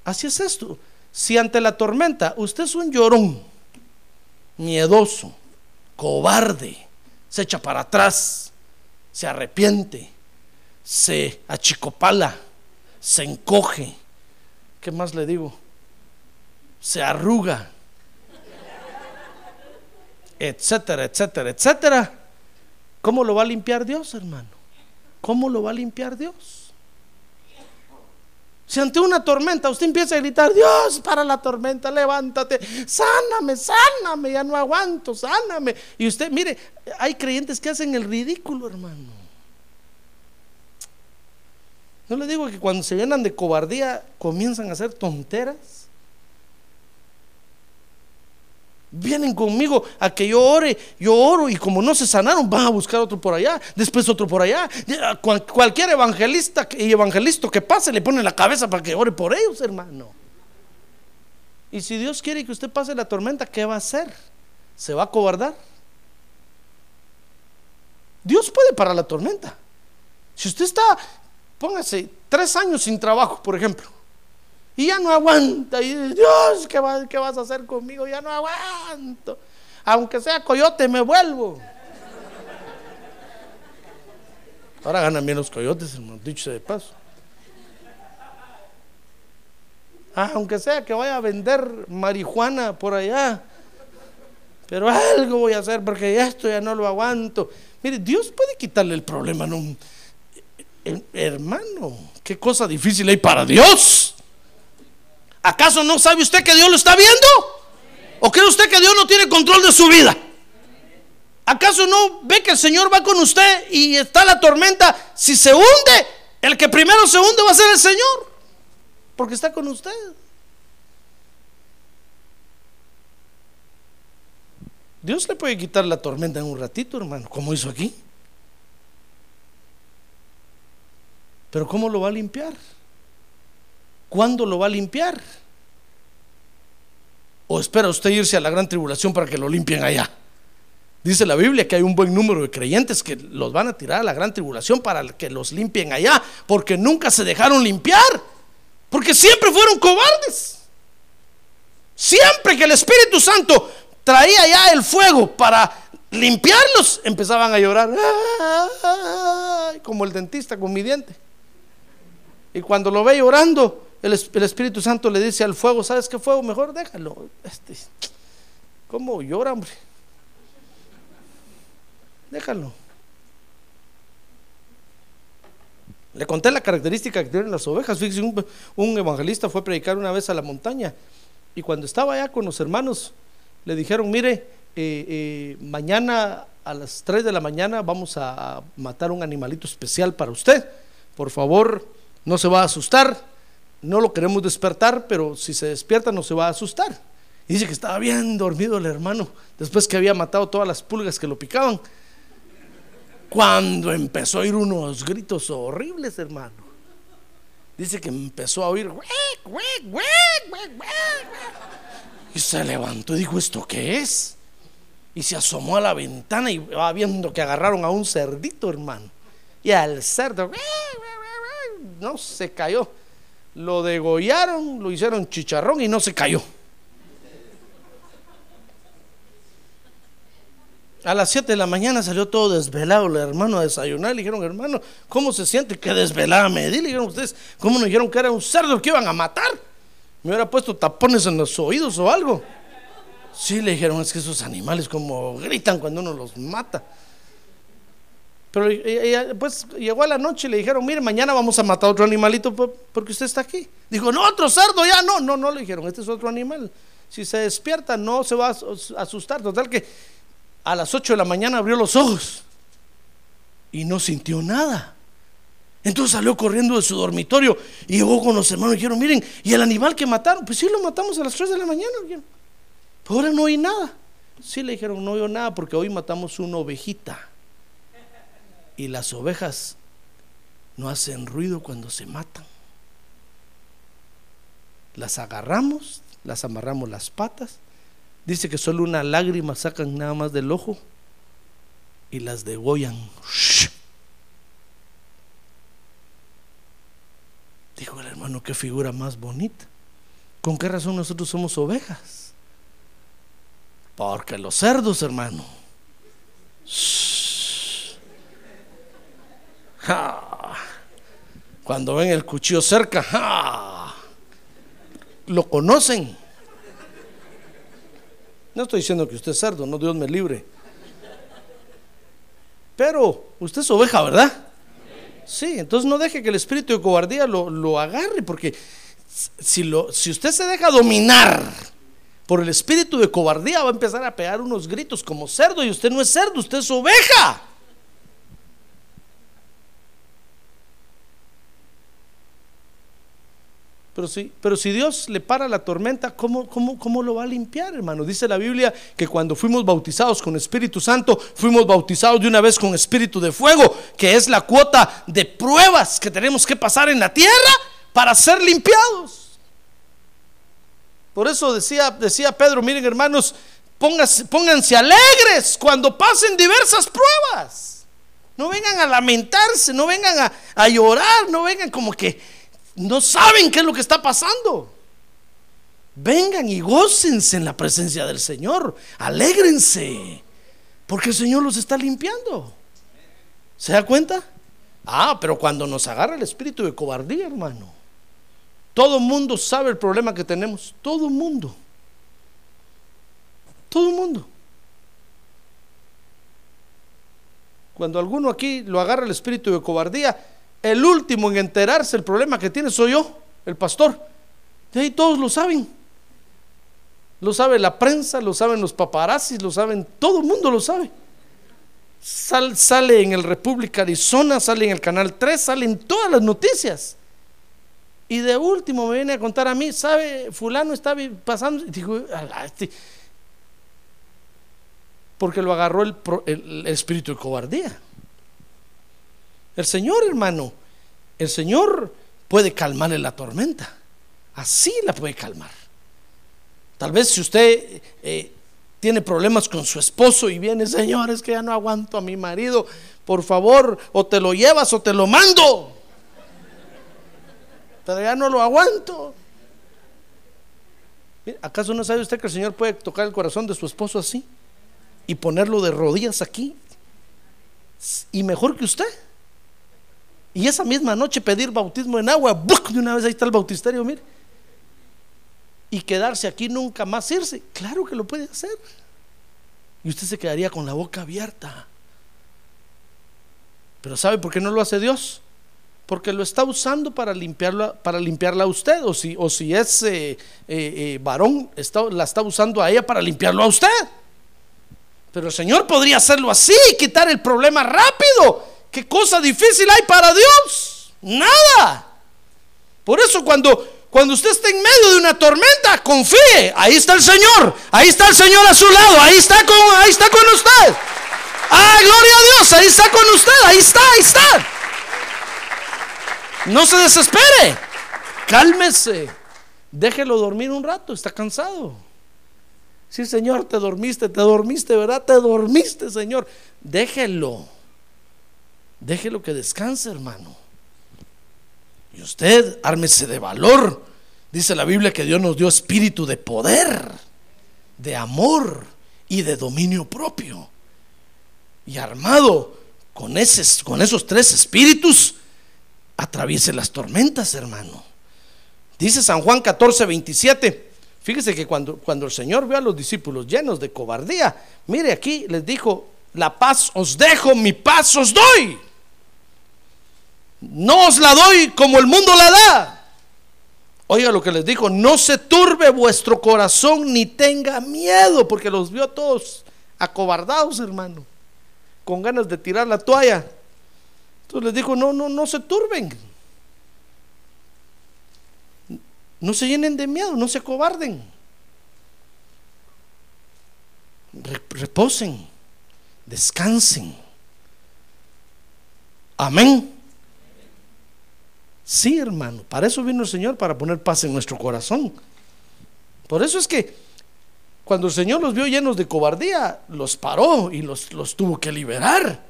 así es esto. Si ante la tormenta usted es un llorón, miedoso, cobarde, se echa para atrás, se arrepiente, se achicopala, se encoge, ¿qué más le digo? Se arruga, etcétera, etcétera, etcétera. ¿Cómo lo va a limpiar Dios, hermano? ¿Cómo lo va a limpiar Dios? Si ante una tormenta usted empieza a gritar, Dios, para la tormenta, levántate, sáname, sáname, ya no aguanto, sáname. Y usted, mire, hay creyentes que hacen el ridículo, hermano. No le digo que cuando se llenan de cobardía comienzan a hacer tonteras. Vienen conmigo a que yo ore, yo oro y como no se sanaron, van a buscar otro por allá, después otro por allá. Cualquier evangelista y evangelista que pase le pone la cabeza para que ore por ellos, hermano. Y si Dios quiere que usted pase la tormenta, ¿qué va a hacer? ¿Se va a cobardar? Dios puede parar la tormenta. Si usted está, póngase tres años sin trabajo, por ejemplo, y ya no aguanta, y dice, Dios, ¿qué, va- qué vas a hacer conmigo? Ya no aguanto. Aunque sea coyote, me vuelvo. Ahora ganan bien los coyotes, hermano, dicho de paso. Aunque sea que vaya a vender marihuana por allá. Pero algo voy a hacer porque esto ya no lo aguanto. Mire, Dios puede quitarle el problema, ¿no? Hermano, qué cosa difícil hay para Dios. ¿Acaso no sabe usted que Dios lo está viendo? ¿O cree usted que Dios no tiene control de su vida? ¿Acaso no ve que el Señor va con usted y está la tormenta? Si se hunde, el que primero se hunde va a ser el Señor, porque está con usted. Dios le puede quitar la tormenta en un ratito, hermano, como hizo aquí. Pero ¿cómo lo va a limpiar? ¿Cuándo lo va a limpiar? ¿O espera usted irse a la gran tribulación para que lo limpien allá? Dice la Biblia que hay un buen número de creyentes que los van a tirar a la gran tribulación para que los limpien allá, porque nunca se dejaron limpiar, porque siempre fueron cobardes. Siempre que el Espíritu Santo traía ya el fuego para limpiarlos, empezaban a llorar, como el dentista con mi diente. Y cuando lo ve llorando, el, Espíritu Santo le dice al fuego, ¿sabes qué fuego? Mejor déjalo. Este, ¿Cómo llora, hombre? Déjalo. Le conté la característica que tienen las ovejas. Fíjese, un, evangelista fue a predicar una vez a la montaña y cuando estaba allá con los hermanos, le dijeron, mire, eh, eh, mañana a las 3 de la mañana vamos a matar un animalito especial para usted. Por favor, no se va a asustar. No lo queremos despertar, pero si se despierta no se va a asustar. Y dice que estaba bien dormido el hermano, después que había matado todas las pulgas que lo picaban. Cuando empezó a oír unos gritos horribles, hermano. Dice que empezó a oír. Y se levantó y dijo, ¿esto qué es? Y se asomó a la ventana y va viendo que agarraron a un cerdito, hermano. Y al cerdo, no se cayó. Lo degollaron, lo hicieron chicharrón y no se cayó. A las 7 de la mañana salió todo desvelado el hermano a desayunar. Le dijeron, hermano, ¿cómo se siente? que desvelada me di. Le dijeron ustedes, ¿cómo nos dijeron que era un cerdo que iban a matar? me hubiera puesto tapones en los oídos o algo. Sí, le dijeron, es que esos animales como gritan cuando uno los mata. Pero pues llegó a la noche y le dijeron, mire, mañana vamos a matar otro animalito porque usted está aquí. Dijo, no, otro cerdo, ya no, no, no, le dijeron, este es otro animal. Si se despierta no se va a asustar. Total que a las 8 de la mañana abrió los ojos y no sintió nada. Entonces salió corriendo de su dormitorio y llegó con los hermanos y dijeron, miren, ¿y el animal que mataron? Pues sí, lo matamos a las 3 de la mañana. Pero ahora no oí nada. Sí, le dijeron, no oí nada porque hoy matamos una ovejita. Y las ovejas no hacen ruido cuando se matan. Las agarramos, las amarramos las patas. Dice que solo una lágrima sacan nada más del ojo y las degollan. Dijo el hermano, qué figura más bonita. ¿Con qué razón nosotros somos ovejas? Porque los cerdos, hermano. Cuando ven el cuchillo cerca, lo conocen. No estoy diciendo que usted es cerdo, no Dios me libre. Pero usted es oveja, ¿verdad? Sí, entonces no deje que el espíritu de cobardía lo, agarre, porque si, lo, si usted se deja dominar por el espíritu de cobardía, va a empezar a pegar unos gritos como cerdo, y usted no es cerdo, usted es oveja. Pero si, pero si Dios le para la tormenta, ¿cómo, cómo, ¿cómo lo va a limpiar, hermano? Dice la Biblia que cuando fuimos bautizados con Espíritu Santo, fuimos bautizados de una vez con Espíritu de fuego, que es la cuota de pruebas que tenemos que pasar en la tierra para ser limpiados. Por eso decía, decía Pedro, miren hermanos, pónganse, pónganse alegres cuando pasen diversas pruebas. No vengan a lamentarse, no vengan a, a llorar, no vengan como que no saben qué es lo que está pasando. Vengan y gócense en la presencia del Señor. Alégrense. Porque el Señor los está limpiando. ¿Se da cuenta? Ah, pero cuando nos agarra el espíritu de cobardía, hermano. Todo el mundo sabe el problema que tenemos. Todo el mundo. Todo el mundo. Cuando alguno aquí lo agarra el espíritu de cobardía, el último en enterarse el problema que tiene soy yo, el pastor. De ahí todos lo saben. Lo sabe la prensa, lo saben los paparazzis, lo saben, todo el mundo lo sabe. sale en el República Arizona, sale en el Canal 3, salen todas las noticias. Y de último me viene a contar a mí, ¿sabe? Fulano está pasando. Y digo, este". porque lo agarró el, el espíritu de cobardía. El Señor, hermano, el Señor puede calmarle la tormenta. Así la puede calmar. Tal vez si usted eh, tiene problemas con su esposo y viene, Señor, es que ya no aguanto a mi marido, por favor, o te lo llevas o te lo mando. Pero ya no lo aguanto. ¿Acaso no sabe usted que el Señor puede tocar el corazón de su esposo así? Y ponerlo de rodillas aquí. Y mejor que usted. Y esa misma noche pedir bautismo en agua. De una vez ahí está el bautisterio, mire y quedarse aquí nunca más irse. Claro que lo puede hacer. Y usted se quedaría con la boca abierta. Pero ¿sabe por qué no lo hace Dios? Porque lo está usando para limpiarla, para limpiarla a usted. O si, o si es eh, eh, varón, está, la está usando a ella para limpiarlo a usted. Pero el Señor podría hacerlo así, quitar el problema rápido. ¿Qué cosa difícil hay para Dios? Nada. Por eso cuando cuando usted esté en medio de una tormenta, confíe. Ahí está el Señor. Ahí está el Señor a su lado. Ahí está con, ahí está con usted. Ah, gloria a Dios. Ahí está con usted. Ahí está, ahí está. No se desespere. Cálmese. Déjelo dormir un rato. Está cansado. Sí, Señor, te dormiste, te dormiste, ¿verdad? Te dormiste, Señor. Déjelo. Déjelo que descanse, hermano. Y usted, ármese de valor. Dice la Biblia que Dios nos dio espíritu de poder, de amor y de dominio propio. Y armado con, esos tres espíritus, atraviese las tormentas, hermano. Dice San Juan 14, 27. Fíjese que cuando, cuando el Señor vio a los discípulos llenos de cobardía, mire aquí les dijo, la paz os dejo, mi paz os doy. No os la doy como el mundo la da. Oiga lo que les dijo, no se turbe vuestro corazón ni tenga miedo, porque los vio todos acobardados, hermano, con ganas de tirar la toalla. Entonces les dijo, no, no, no se turben. No se llenen de miedo, no se acobarden. Reposen, descansen. Amén. Sí, hermano, para eso vino el Señor, para poner paz en nuestro corazón. Por eso es que cuando el Señor los vio llenos de cobardía, los paró y los, los tuvo que liberar.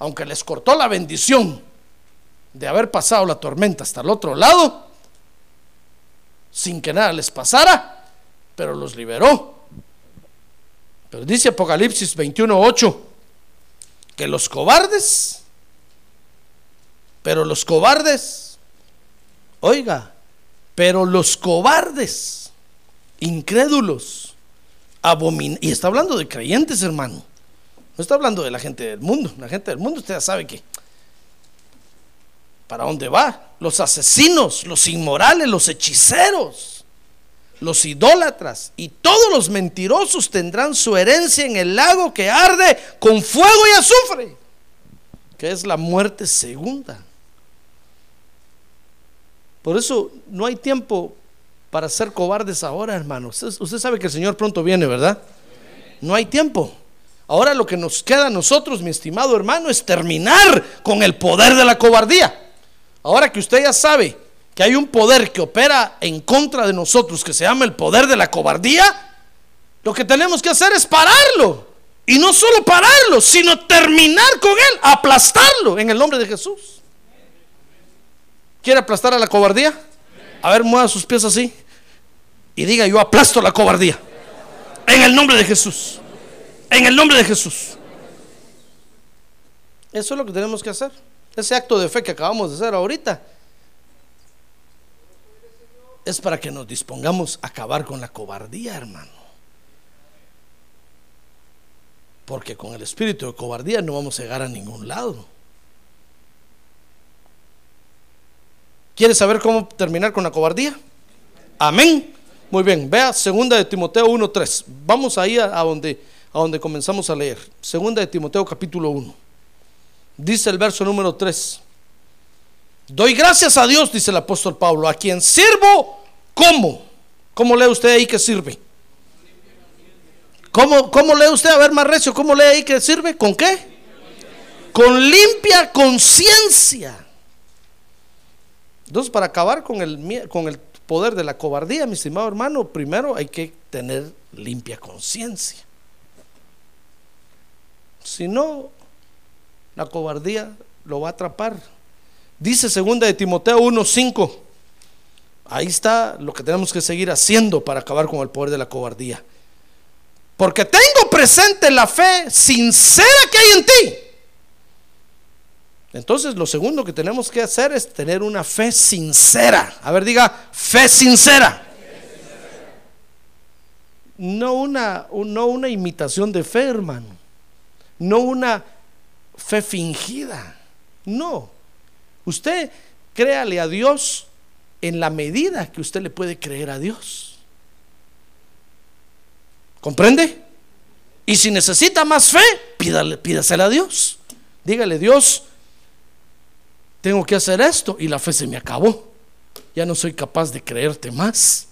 Aunque les cortó la bendición de haber pasado la tormenta hasta el otro lado, sin que nada les pasara, pero los liberó. Pero dice Apocalipsis 21:8 que los cobardes pero los cobardes, oiga, pero los cobardes, incrédulos, abomin y está hablando de creyentes, hermano. No está hablando de la gente del mundo. La gente del mundo, usted ya sabe que para dónde va. Los asesinos, los inmorales, los hechiceros, los idólatras y todos los mentirosos tendrán su herencia en el lago que arde con fuego y azufre, que es la muerte segunda. Por eso no hay tiempo para ser cobardes ahora, hermano. Usted, sabe que el Señor pronto viene, ¿verdad? No hay tiempo. Ahora lo que nos queda a nosotros, mi estimado hermano, es terminar con el poder de la cobardía. Ahora que usted ya sabe que hay un poder que opera en contra de nosotros, que se llama el poder de la cobardía, lo que tenemos que hacer es pararlo. Y no solo pararlo, sino terminar con él, aplastarlo en el nombre de Jesús. ¿Quiere aplastar a la cobardía? A ver, mueva sus pies así. Y diga, yo aplasto la cobardía. En el nombre de Jesús. En el nombre de Jesús. Eso es lo que tenemos que hacer. Ese acto de fe que acabamos de hacer ahorita. es para que nos dispongamos a acabar con la cobardía, hermano. Porque con el espíritu de cobardía no vamos a llegar a ningún lado. ¿Quieres saber cómo terminar con la cobardía? Amén. Muy bien, vea segunda de Timoteo 1:3. Vamos ahí a, donde a donde comenzamos a leer. Segunda de Timoteo capítulo 1. Dice el verso número 3. Doy gracias a Dios, dice el apóstol Pablo, a quien sirvo como. ¿Cómo lee usted ahí que sirve? ¿Cómo, ¿Cómo lee usted? A ver, más recio, ¿cómo lee ahí que sirve? ¿Con qué? Con limpia conciencia. Entonces, para acabar con el, con el poder de la cobardía, mi estimado hermano, primero hay que tener limpia conciencia. Si no, la cobardía lo va a atrapar. Dice segunda de Timoteo 1:5. Ahí está lo que tenemos que seguir haciendo para acabar con el poder de la cobardía. Porque tengo presente la fe sincera que hay en ti. Entonces lo segundo que tenemos que hacer es tener una fe sincera. A ver, diga, fe sincera. No una, no una imitación de fe, hermano. No una fe fingida. No. Usted créale a Dios en la medida que usted le puede creer a Dios. ¿Comprende? Y si necesita más fe, pídale, pídasela a Dios. Dígale, Dios, tengo que hacer esto y la fe se me acabó. Ya no soy capaz de creerte más.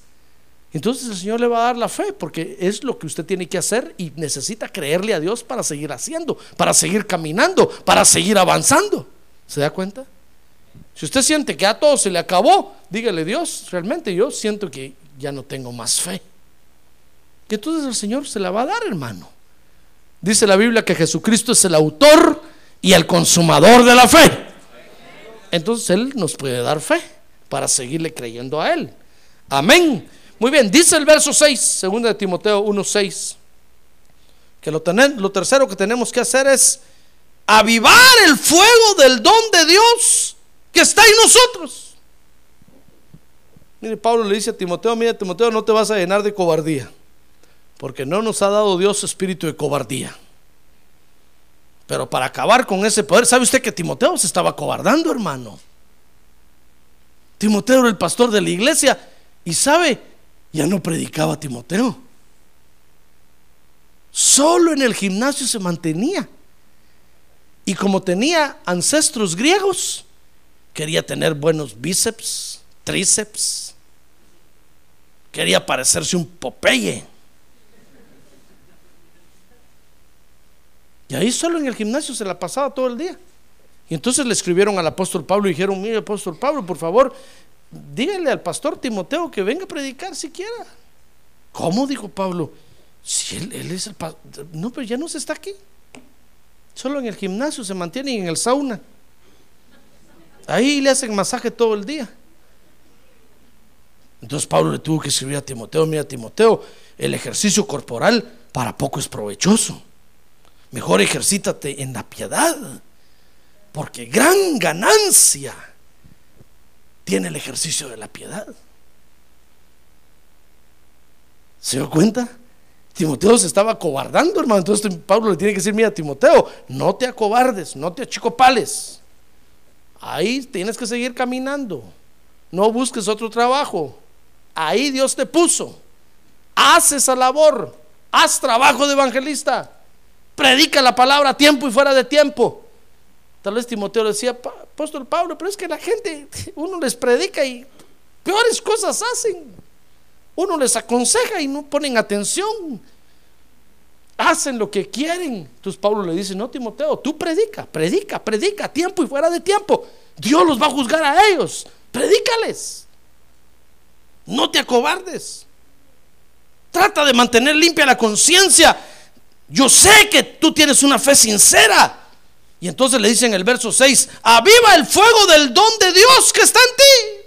Entonces el Señor le va a dar la fe porque es lo que usted tiene que hacer y necesita creerle a Dios para seguir haciendo, para seguir caminando, para seguir avanzando. ¿Se da cuenta? Si usted siente que a todo se le acabó, dígale Dios, realmente yo siento que ya no tengo más fe. Y entonces el Señor se la va a dar, hermano. Dice la Biblia que Jesucristo es el autor y el consumador de la fe. Entonces Él nos puede dar fe para seguirle creyendo a Él. Amén. Muy bien, dice el verso 6, segundo de Timoteo 1.6, que lo, lo tercero que tenemos que hacer es avivar el fuego del don de Dios que está en nosotros. Mire, Pablo le dice a Timoteo, mira Timoteo, no te vas a llenar de cobardía, porque no nos ha dado Dios espíritu de cobardía. Pero para acabar con ese poder, ¿sabe usted que Timoteo se estaba cobardando, hermano? Timoteo era el pastor de la iglesia y sabe, ya no predicaba Timoteo. Solo en el gimnasio se mantenía. Y como tenía ancestros griegos, quería tener buenos bíceps, tríceps, quería parecerse un Popeye. Y ahí solo en el gimnasio se la pasaba todo el día. Y entonces le escribieron al apóstol Pablo y dijeron, mire apóstol Pablo, por favor, dígale al pastor Timoteo que venga a predicar siquiera. ¿Cómo? Dijo Pablo. Si él, él es el pastor. No, pero ya no se está aquí. Solo en el gimnasio se mantiene y en el sauna. Ahí le hacen masaje todo el día. Entonces Pablo le tuvo que escribir a Timoteo, mira Timoteo, el ejercicio corporal para poco es provechoso. Mejor ejercítate en la piedad, porque gran ganancia tiene el ejercicio de la piedad. ¿Se dio cuenta? Timoteo se estaba acobardando, hermano. Entonces Pablo le tiene que decir, mira, Timoteo, no te acobardes, no te achicopales. Ahí tienes que seguir caminando. No busques otro trabajo. Ahí Dios te puso. Haz esa labor. Haz trabajo de evangelista. Predica la palabra a tiempo y fuera de tiempo. Tal vez Timoteo decía, apóstol Pablo, pero es que la gente, *laughs* uno les predica y peores cosas hacen. Uno les aconseja y no ponen atención. Hacen lo que quieren. Entonces Pablo le dice, no, Timoteo, tú predica, predica, predica, a tiempo y fuera de tiempo. Dios los va a juzgar a ellos. Predícales. No te acobardes. Trata de mantener limpia la conciencia. Yo sé que tú tienes una fe sincera. Y entonces le dice en el verso 6, aviva el fuego del don de Dios que está en ti.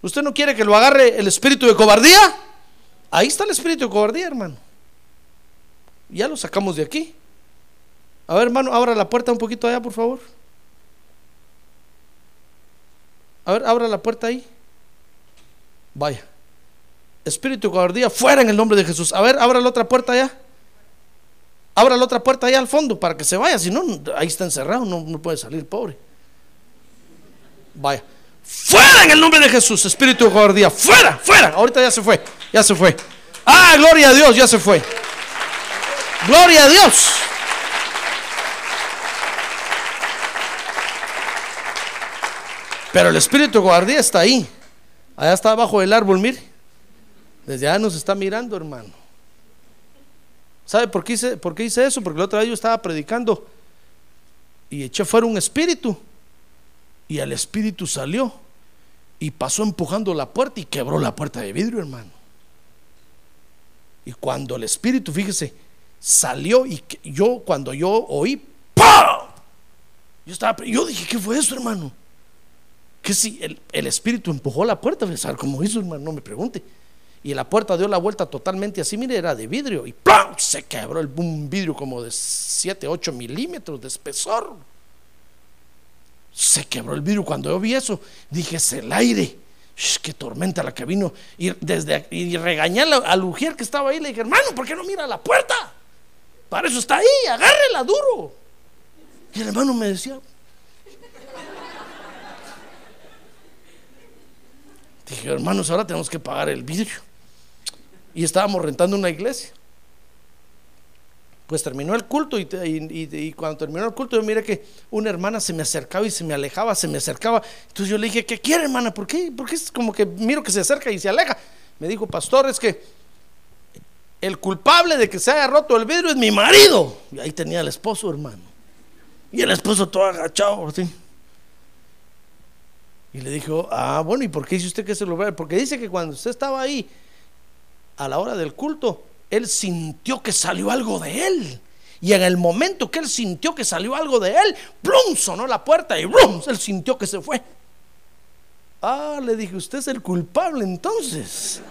¿Usted no quiere que lo agarre el espíritu de cobardía? Ahí está el espíritu de cobardía, hermano. Ya lo sacamos de aquí. A ver, hermano, abra la puerta un poquito allá, por favor. A ver, abra la puerta ahí. Vaya. Espíritu de cobardía, fuera en el nombre de Jesús. A ver, abra la otra puerta allá. Abra la otra puerta allá al fondo para que se vaya. Si no, ahí está encerrado, no, puede salir, pobre. Vaya. Fuera en el nombre de Jesús, espíritu de. Fuera, fuera. Ahorita ya se fue, ya se fue. Ah, gloria a Dios, ya se fue. Gloria a Dios. Pero el espíritu de cobardía está ahí. Allá está abajo del árbol, mire. Desde allá nos está mirando, hermano. ¿Sabe por qué hice, por qué hice eso? Porque el otro día yo estaba predicando y eché fuera un espíritu. Y el espíritu salió y pasó empujando la puerta y quebró la puerta de vidrio, hermano. Y cuando el espíritu, fíjese, salió y yo, cuando yo oí, ¡pam! Yo estaba, yo dije, ¿qué fue eso, hermano? Que si el, espíritu empujó la puerta, ¿sabe cómo hizo, hermano? No me pregunte. Y la puerta dio la vuelta totalmente así, mire, era de vidrio. Y ¡pam! Se quebró el un vidrio como de 7, 8 milímetros de espesor. Se quebró el vidrio. Cuando yo vi eso, dije, es el aire. qué tormenta la que vino. Y, desde, y regañé al ujier que estaba ahí. Le dije, hermano, ¿por qué no mira la puerta? Para eso está ahí, agárrela duro. Y el hermano me decía, Dije, hermanos, ahora tenemos que pagar el vidrio. Y estábamos rentando una iglesia. Pues terminó el culto y, cuando terminó el culto yo miré que una hermana se me acercaba y se me alejaba, se me acercaba. Entonces yo le dije, ¿qué quiere hermana? ¿Por qué? Porque es como que miro que se acerca y se aleja. Me dijo, pastor, es que el culpable de que se haya roto el vidrio es mi marido. Y ahí tenía el esposo, hermano. Y el esposo todo agachado, así. Y le dijo, ah, bueno, ¿y por qué dice usted que se lo ve? Porque dice que cuando usted estaba ahí, a la hora del culto, él sintió que salió algo de él. Y en el momento que él sintió que salió algo de él, ¡plum! sonó la puerta y ¡blum! él sintió que se fue. Ah, le dije, usted es el culpable entonces.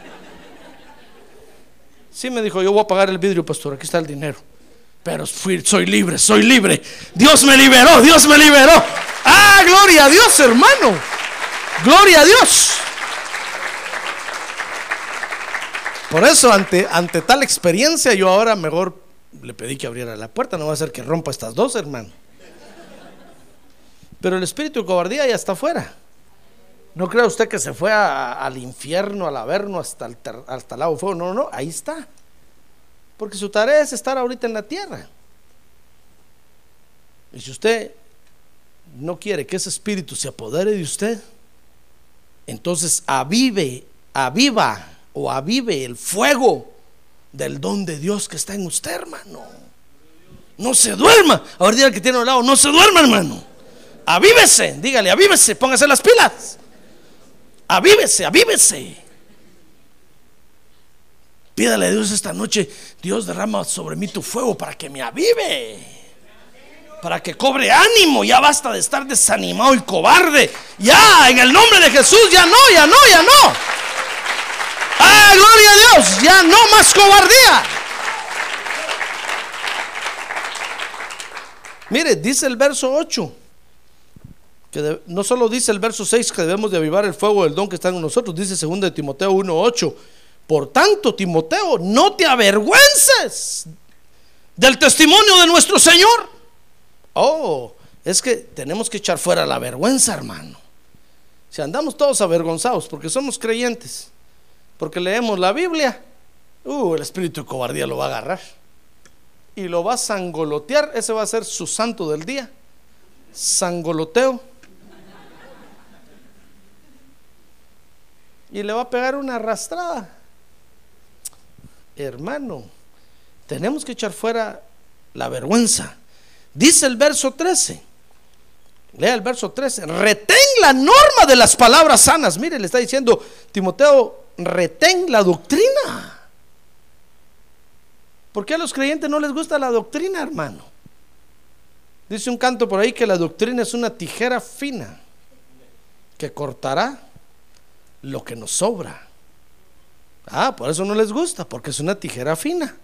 Sí, me dijo, yo voy a pagar el vidrio, pastor, aquí está el dinero. Pero soy libre, soy libre. Dios me liberó, Dios me liberó. Ah, gloria a Dios, hermano. Gloria a Dios. Por eso, ante, ante tal experiencia, yo ahora mejor le pedí que abriera la puerta. No va a ser que rompa estas dos, hermano. Pero el espíritu de cobardía ya está afuera. No crea usted que se fue al infierno, al averno, hasta el, hasta el lago fuego. No, no, ahí está. Porque su tarea es estar ahorita en la tierra. Y si usted no quiere que ese espíritu se apodere de usted, entonces avive, aviva o avive el fuego del don de Dios que está en usted, hermano. No se duerma. Ahora diga que tiene al lado, no se duerma, hermano. Avívese, dígale, avívese, póngase las pilas. Avívese, avívese. Pídale a Dios esta noche, Dios derrama sobre mí tu fuego para que me avive para que cobre ánimo. Ya basta de estar desanimado y cobarde. Ya, en el nombre de Jesús, ya no, ya no, ya no. Ah, gloria a Dios, ya no más cobardía. Mire, dice el verso 8. Que no solo dice el verso 6 que debemos de avivar el fuego del don que está en nosotros, dice 2 de Timoteo 1:8. Por tanto, Timoteo, no te avergüences del testimonio de nuestro Señor Oh, es que tenemos que echar fuera la vergüenza, hermano. Si andamos todos avergonzados porque somos creyentes, porque leemos la Biblia, uh, el espíritu de cobardía lo va a agarrar y lo va a sangolotear. Ese va a ser su santo del día. Sangoloteo. Y le va a pegar una arrastrada. Hermano, tenemos que echar fuera la vergüenza. Dice el verso 13. Lea el verso 13. Retén la norma de las palabras sanas. Mire, le está diciendo Timoteo, retén la doctrina. ¿Por qué a los creyentes no les gusta la doctrina, hermano? Dice un canto por ahí que la doctrina es una tijera fina que cortará lo que nos sobra. Ah, por eso no les gusta, porque es una tijera fina.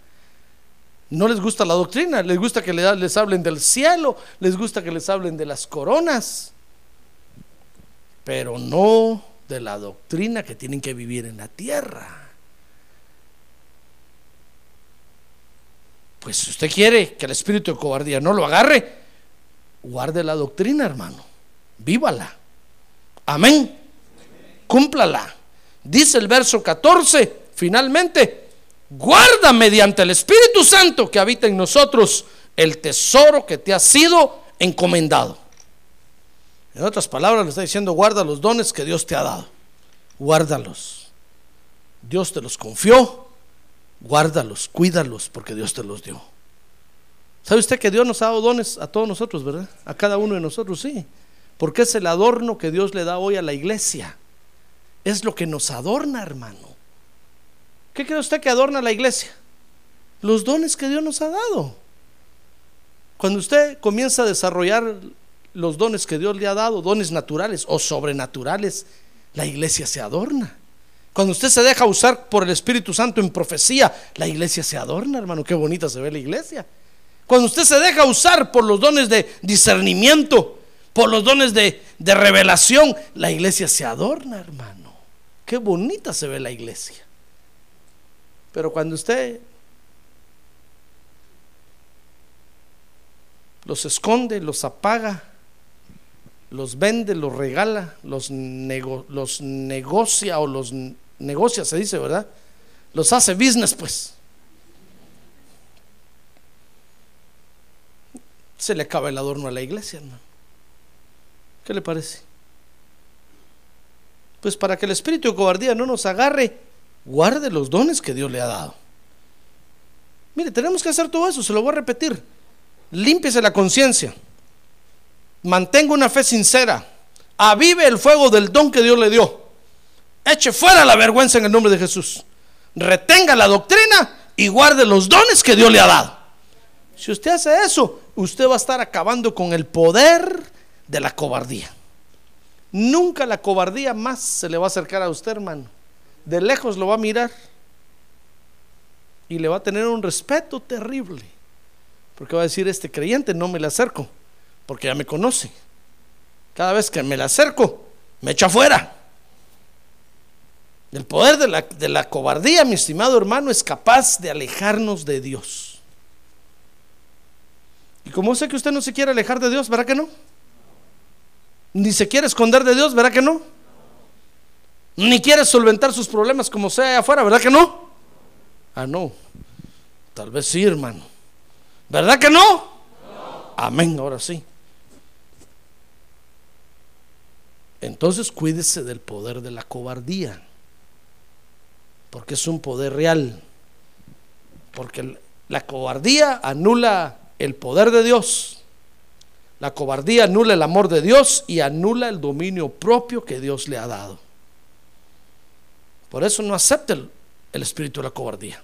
No les gusta la doctrina, les gusta que les hablen del cielo, les gusta que les hablen de las coronas, pero no de la doctrina que tienen que vivir en la tierra. Pues si usted quiere que el espíritu de cobardía no lo agarre, guarde la doctrina, hermano. Vívala. Amén. Cúmplala. Dice el verso 14, finalmente, guarda mediante el Espíritu Santo que habita en nosotros el tesoro que te ha sido encomendado. En otras palabras, le está diciendo, guarda los dones que Dios te ha dado. Guárdalos. Dios te los confió. Guárdalos, cuídalos, porque Dios te los dio. ¿Sabe usted que Dios nos ha dado dones a todos nosotros, verdad? A cada uno de nosotros, sí. Porque es el adorno que Dios le da hoy a la iglesia. Es lo que nos adorna, hermano. ¿Qué cree usted que adorna la iglesia? Los dones que Dios nos ha dado. Cuando usted comienza a desarrollar los dones que Dios le ha dado, dones naturales o sobrenaturales, la iglesia se adorna. Cuando usted se deja usar por el Espíritu Santo en profecía, la iglesia se adorna, hermano. Qué bonita se ve la iglesia. Cuando usted se deja usar por los dones de discernimiento, por los dones de, de revelación, la iglesia se adorna, hermano. Qué bonita se ve la iglesia. Pero cuando usted los esconde, los apaga, los vende, los regala, los, los negocia o los negocia, se dice, ¿verdad? Los hace business, pues. Se le acaba el adorno a la iglesia, hermano. ¿Qué le parece? Pues para que el espíritu de cobardía no nos agarre, guarde los dones que Dios le ha dado. Mire, tenemos que hacer todo eso, se lo voy a repetir. Límpiese la conciencia. Mantenga una fe sincera. Avive el fuego del don que Dios le dio. Eche fuera la vergüenza en el nombre de Jesús. Retenga la doctrina y guarde los dones que Dios le ha dado. Si usted hace eso, usted va a estar acabando con el poder de la cobardía. Nunca la cobardía más se le va a acercar a usted, hermano. De lejos lo va a mirar y le va a tener un respeto terrible. Porque va a decir, este creyente no me le acerco, porque ya me conoce. Cada vez que me le acerco, me echa afuera. El poder de la, de la cobardía, mi estimado hermano, es capaz de alejarnos de Dios. Y como sé que usted no se quiere alejar de Dios, ¿verdad que no? Ni se quiere esconder de Dios, ¿verdad que no? Ni quiere solventar sus problemas como sea allá afuera, ¿verdad que no? Ah, no. Tal vez sí, hermano. ¿Verdad que no? Amén, ahora sí. Entonces cuídese del poder de la cobardía, porque es un poder real. Porque la cobardía anula el poder de Dios. La cobardía anula el amor de Dios y anula el dominio propio que Dios le ha dado. Por eso no acepte el, el espíritu de la cobardía.